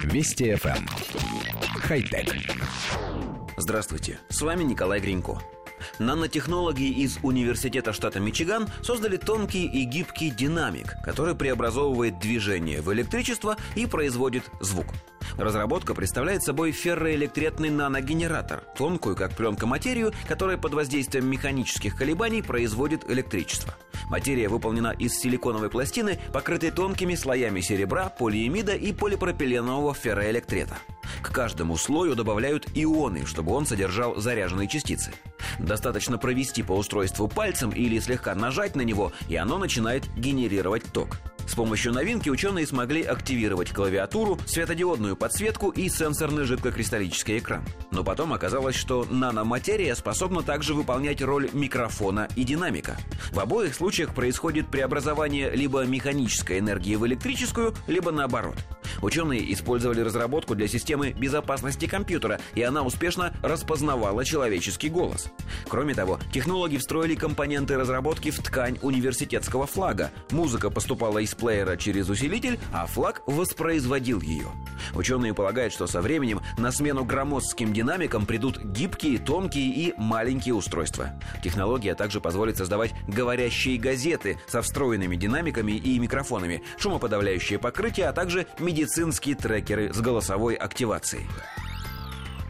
Вести FM. Эм. Хай-тек. Здравствуйте, с вами Николай Гринько. Нанотехнологи из Университета штата Мичиган создали тонкий и гибкий динамик, который преобразовывает движение в электричество и производит звук. Разработка представляет собой ферроэлектретный наногенератор, тонкую, как пленка материю, которая под воздействием механических колебаний производит электричество. Материя выполнена из силиконовой пластины, покрытой тонкими слоями серебра, полиэмида и полипропиленового ферроэлектрета. К каждому слою добавляют ионы, чтобы он содержал заряженные частицы. Достаточно провести по устройству пальцем или слегка нажать на него, и оно начинает генерировать ток. С помощью новинки ученые смогли активировать клавиатуру, светодиодную подсветку и сенсорный жидкокристаллический экран. Но потом оказалось, что наноматерия способна также выполнять роль микрофона и динамика. В обоих случаях происходит преобразование либо механической энергии в электрическую, либо наоборот. Ученые использовали разработку для системы безопасности компьютера, и она успешно распознавала человеческий голос. Кроме того, технологи встроили компоненты разработки в ткань университетского флага. Музыка поступала из плеера через усилитель, а флаг воспроизводил ее. Ученые полагают, что со временем на смену громоздким динамикам придут гибкие, тонкие и маленькие устройства. Технология также позволит создавать говорящие газеты со встроенными динамиками и микрофонами, шумоподавляющее покрытие, а также медицинские трекеры с голосовой активацией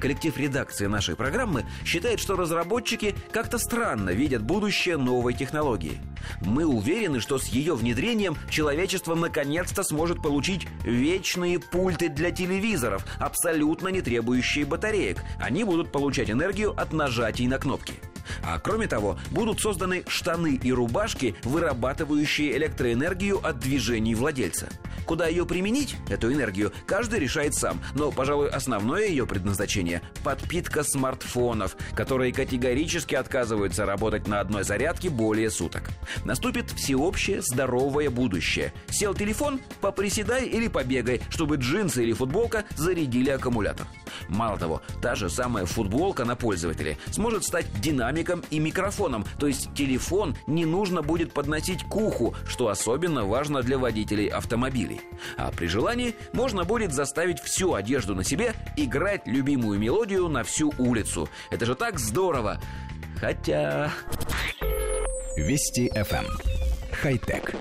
коллектив редакции нашей программы считает, что разработчики как-то странно видят будущее новой технологии. Мы уверены, что с ее внедрением человечество наконец-то сможет получить вечные пульты для телевизоров, абсолютно не требующие батареек. Они будут получать энергию от нажатий на кнопки. А кроме того, будут созданы штаны и рубашки, вырабатывающие электроэнергию от движений владельца. Куда ее применить, эту энергию, каждый решает сам. Но, пожалуй, основное ее предназначение – подпитка смартфонов, которые категорически отказываются работать на одной зарядке более суток. Наступит всеобщее здоровое будущее. Сел телефон – поприседай или побегай, чтобы джинсы или футболка зарядили аккумулятор. Мало того, та же самая футболка на пользователе сможет стать динамиком и микрофоном, то есть телефон не нужно будет подносить к уху, что особенно важно для водителей автомобилей. А при желании можно будет заставить всю одежду на себе играть любимую мелодию на всю улицу. Это же так здорово! Хотя... Вести FM. Хай-тек.